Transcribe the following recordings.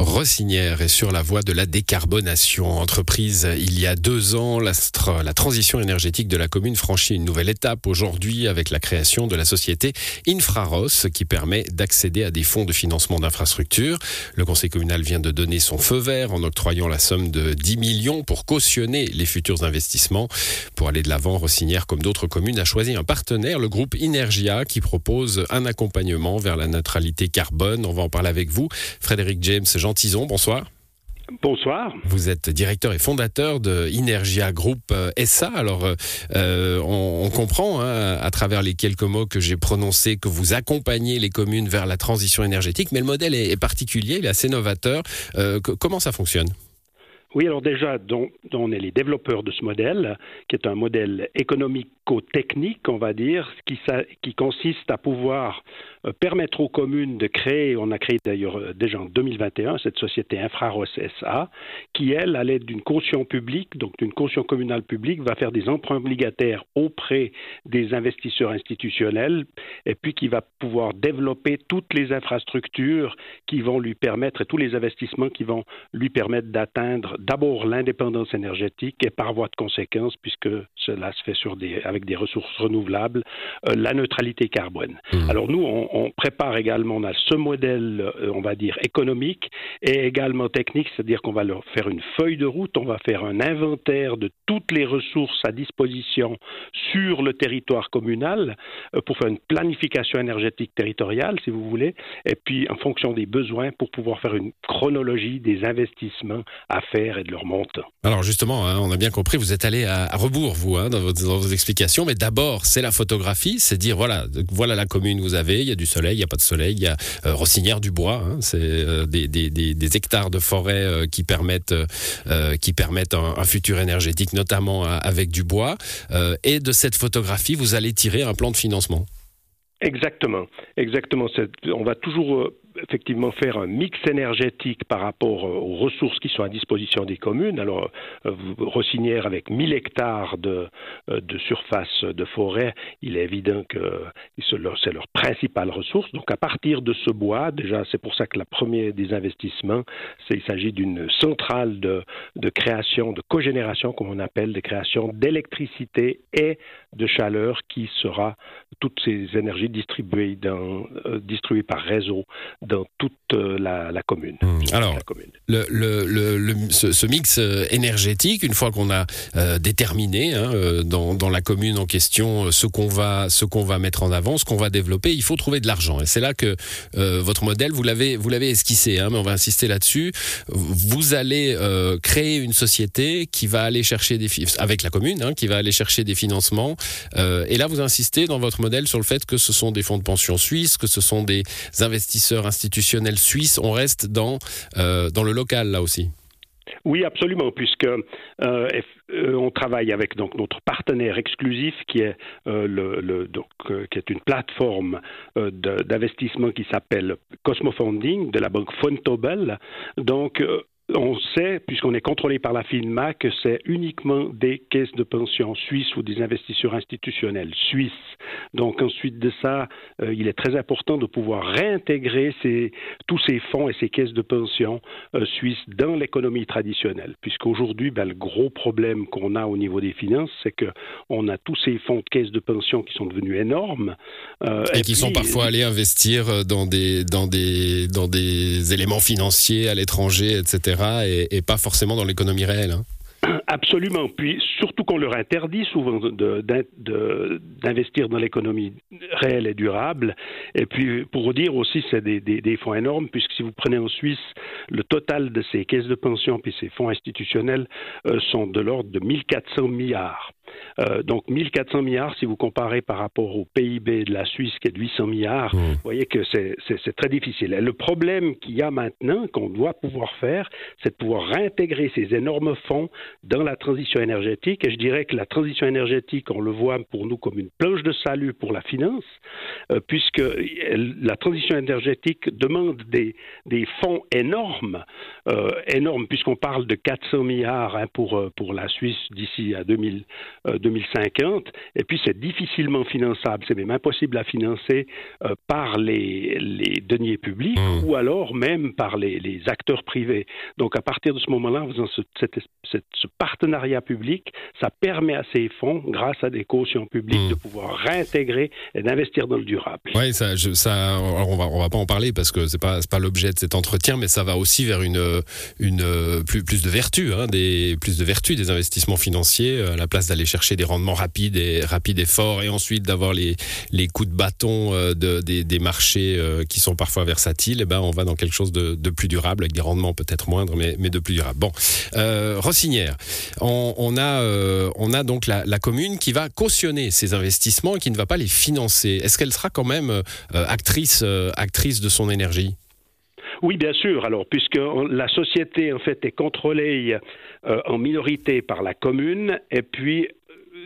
Rossinière est sur la voie de la décarbonation. Entreprise, il y a deux ans, la, transition énergétique de la commune franchit une nouvelle étape aujourd'hui avec la création de la société Infraros qui permet d'accéder à des fonds de financement d'infrastructures. Le conseil communal vient de donner son feu vert en octroyant la somme de 10 millions pour cautionner les futurs investissements. Pour aller de l'avant, Rossinière, comme d'autres communes, a choisi un partenaire, le groupe Inergia, qui propose un accompagnement vers la neutralité carbone. On va en parler avec vous. Frédéric James, Tison, bonsoir. Bonsoir. Vous êtes directeur et fondateur de Inergia Group euh, SA. Alors, euh, euh, on, comprend hein, à travers les quelques mots que j'ai prononcés que vous accompagnez les communes vers la transition énergétique, mais le modèle est, particulier, il est assez novateur. comment ça fonctionne? Oui, alors déjà, on est les développeurs de ce modèle, qui est un modèle économico-technique, on va dire, qui, qui consiste à pouvoir permettre aux communes de créer, on a créé d'ailleurs euh, déjà en 2021 cette société Infraros SA, qui elle, à l'aide d'une caution publique, donc d'une caution communale publique, va faire des emprunts obligataires auprès des investisseurs institutionnels, et puis qui va pouvoir développer toutes les infrastructures qui vont lui permettre, et tous les investissements qui vont lui permettre d'atteindre d'abord l'indépendance énergétique et par voie de conséquence, puisque cela se fait sur des, avec des ressources renouvelables, euh, la neutralité carbone. Mmh. Alors nous, on, on, prépare également, on a ce modèle, euh, on va dire, économique et également technique, c'est-à-dire qu'on va leur faire une feuille de route, on va faire un inventaire de toutes les ressources à disposition sur le territoire communal euh, pour faire une planification énergétique territoriale, si vous voulez, et puis en fonction des besoins pour pouvoir faire une chronologie des investissements à faire et de leur montant. Alors justement, hein, on a bien compris, vous êtes allé à, rebours, vous, hein, dans, vos, explications, mais d'abord, c'est la photographie, c'est dire, voilà, voilà la commune vous avez, il y a du soleil, il n'y a pas de soleil, il y a euh, Rossinière du bois, hein, c'est euh, des, hectares de forêt euh, qui permettent, qui permettent un, futur énergétique, notamment avec du bois. et de cette photographie, vous allez tirer un plan de financement. Exactement, exactement. On va toujours effectivement faire un mix énergétique par rapport euh, aux ressources qui sont à disposition des communes. Alors, euh, Rossinière, avec 1000 hectares de, euh, de surface de forêt, il est évident que c'est leur, principale ressource. Donc, à partir de ce bois, déjà, c'est pour ça que la première des investissements, il s'agit d'une centrale de, création, de cogénération, comme on appelle, de création d'électricité et de chaleur qui sera toutes ces énergies distribuées par réseau dans toute euh, la, commune. Mmh. Alors, Le, le, ce, mix euh, énergétique, une fois qu'on a euh, déterminé hein, dans, dans, la commune en question ce qu'on va, ce qu'on va mettre en avant, ce qu'on va développer, il faut trouver de l'argent. Et c'est là que votre modèle, vous l'avez, vous l'avez esquissé, hein, mais on va insister là-dessus. Vous allez créer une société qui va aller chercher des avec la commune, hein, qui va aller chercher des financements. et là, vous insistez dans votre modèle sur le fait que ce sont des fonds de pension suisses, que ce sont des investisseurs institutionnel suisse, on reste dans, euh, dans le local là aussi. Oui, absolument, puisque euh, euh, on travaille avec donc notre partenaire exclusif qui est le, donc, qui est une plateforme d'investissement qui s'appelle Cosmofunding de la banque Fontobel. Donc on sait, puisqu'on est contrôlé par la FINMA, que c'est uniquement des caisses de pension suisses ou des investisseurs institutionnels suisses. Donc ensuite de ça, euh, il est très important de pouvoir réintégrer tous ces fonds et ces caisses de pension euh, suisses dans l'économie traditionnelle, puisqu'aujourd'hui, ben, le gros problème qu'on a au niveau des finances, c'est qu'on a tous ces fonds de caisses de pension qui sont devenus énormes. Euh, et, qui sont parfois allés investir dans des, dans, des, dans des éléments financiers à l'étranger, etc et, pas forcément dans l'économie réelle. Hein. Absolument. Puis surtout qu'on leur interdit souvent d'investir dans l'économie réelle et durable. Et puis pour dire aussi, c'est des, fonds énormes, puisque si vous prenez en Suisse, le total de ces caisses de pension puis ces fonds institutionnels euh, sont de l'ordre de 1400 milliards. Euh, donc 1400 milliards, si vous comparez par rapport au PIB de la Suisse qui est de 800 milliards, mmh. vous voyez que c'est très difficile. Et le problème qu'il y a maintenant, qu'on doit pouvoir faire, c'est de pouvoir réintégrer ces énormes fonds dans la transition énergétique. Et je dirais que la transition énergétique, on le voit pour nous comme une planche de salut pour la finance, euh, puisque la transition énergétique demande des, des fonds énormes, euh, énormes, puisqu'on parle de 400 milliards hein, pour, pour la Suisse d'ici à 2000. 2050. Et puis, c'est difficilement finançable, c'est même impossible à financer par les, les, deniers publics mmh. ou alors même par les, les, acteurs privés. Donc, à partir de ce moment-là, en faisant ce, ce, partenariat public, ça permet à ces fonds, grâce à des cautions publiques, mmh. de pouvoir réintégrer et d'investir dans le durable. Oui, ça, ça, on va, on va pas en parler parce que c'est pas, pas l'objet de cet entretien, mais ça va aussi vers une, une plus, plus de vertu, hein, des, plus de vertu des investissements financiers, à la place d'aller chercher des rendements rapides et rapides et forts, et ensuite d'avoir les, coups de bâton euh, de, des, marchés euh, qui sont parfois versatiles. Eh ben, on va dans quelque chose de, plus durable, avec des rendements peut-être moindres, mais, de plus durable. Bon, euh, Rossinière, on, euh, a donc la, commune qui va cautionner ces investissements et qui ne va pas les financer. Est-ce qu'elle sera quand même actrice, actrice de son énergie? Oui, bien sûr. Alors, puisque la société en fait est contrôlée en minorité par la commune, et puis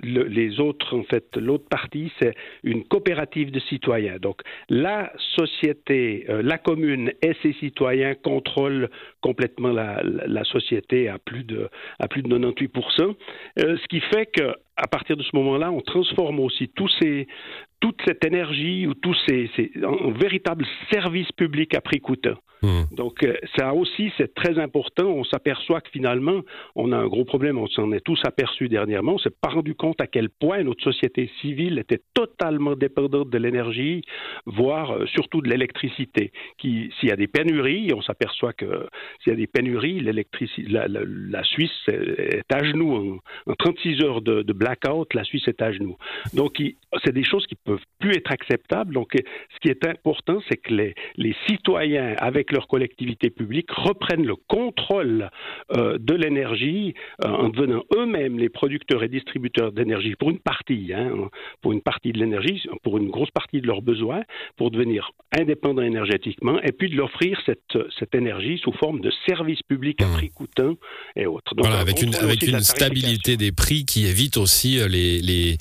le, les autres, en fait, l'autre partie, c'est une coopérative de citoyens. Donc, la société, euh, la commune et ses citoyens contrôlent complètement la, la, société à plus de, à plus de 98%, euh, ce qui fait que à partir de ce moment-là, on transforme aussi tous ces, toute cette énergie ou tous ces, ces en, en véritable service public à prix coûteux. Mmh. Donc, euh, ça aussi, c'est très important. On s'aperçoit que finalement, on a un gros problème. On s'en est tous aperçus dernièrement. On s'est pas rendu compte à quel point notre société civile était totalement dépendante de l'énergie, voire euh, surtout de l'électricité. Qui, s'il y a des pénuries, on s'aperçoit que s'il y a des pénuries, l'électricité, la, la, la, Suisse est à genoux. En, en 36 heures de, de, blackout, la Suisse est à genoux. Donc, c'est des choses qui peuvent plus être acceptables. Donc, ce qui est important, c'est que les, les citoyens, avec leurs collectivités publiques reprennent le contrôle euh, de l'énergie euh, en devenant eux-mêmes les producteurs et distributeurs d'énergie pour une partie, hein, pour une partie de l'énergie, pour une grosse partie de leurs besoins, pour devenir indépendants énergétiquement, et puis de l'offrir cette, cette énergie sous forme de services publics à mmh. prix coûteux et autres. Donc, voilà, avec une, avec une stabilité des prix qui évite aussi euh, les, les,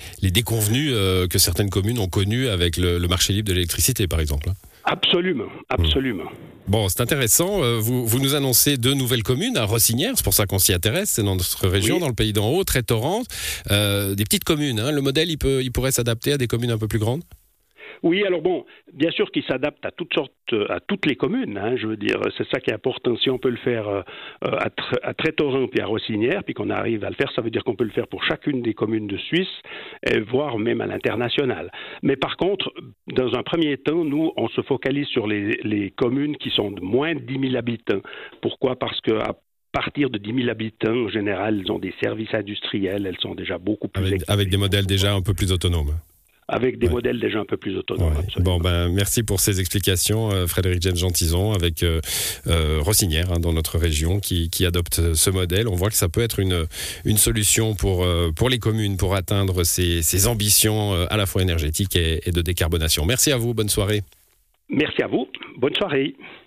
euh, que certaines communes ont connus avec le, le marché libre de l'électricité, par exemple. Absolument, absolument. Bon, c'est intéressant. Euh, vous, vous, nous annoncez deux nouvelles communes à Rossinière, c'est pour ça qu'on s'y intéresse. C'est dans notre région, oui. dans le pays d'en haut, très torrente. Euh, des petites communes. Hein. Le modèle, il, peut, il pourrait s'adapter à des communes un peu plus grandes? Oui, alors bon, bien sûr qu'il s'adapte à toutes sortes, à toutes les communes. Hein, je veux dire, c'est ça qui est important. Si on peut le faire euh, à, à Trétorin puis à Rossinière, puis qu'on arrive à le faire, ça veut dire qu'on peut le faire pour chacune des communes de Suisse, et voire même à l'international. Mais par contre, dans un premier temps, nous, on se focalise sur les, communes qui sont de moins de 10 000 habitants. Pourquoi? Parce que à partir de 10 000 habitants, en général, elles ont des services industriels, elles sont déjà beaucoup plus... Avec des modèles déjà un peu plus autonomes avec des ouais. modèles déjà un peu plus autonomes. Ouais. Bon, ben, merci pour ces explications, euh, Frédéric Jeanne Gentison, avec euh, euh, Rossinière, hein, dans notre région, qui, qui, adopte ce modèle. On voit que ça peut être une, une solution pour, euh, pour les communes pour atteindre ces, ces ambitions à la fois énergétiques et, et de décarbonation. Merci à vous, bonne soirée. Merci à vous, bonne soirée.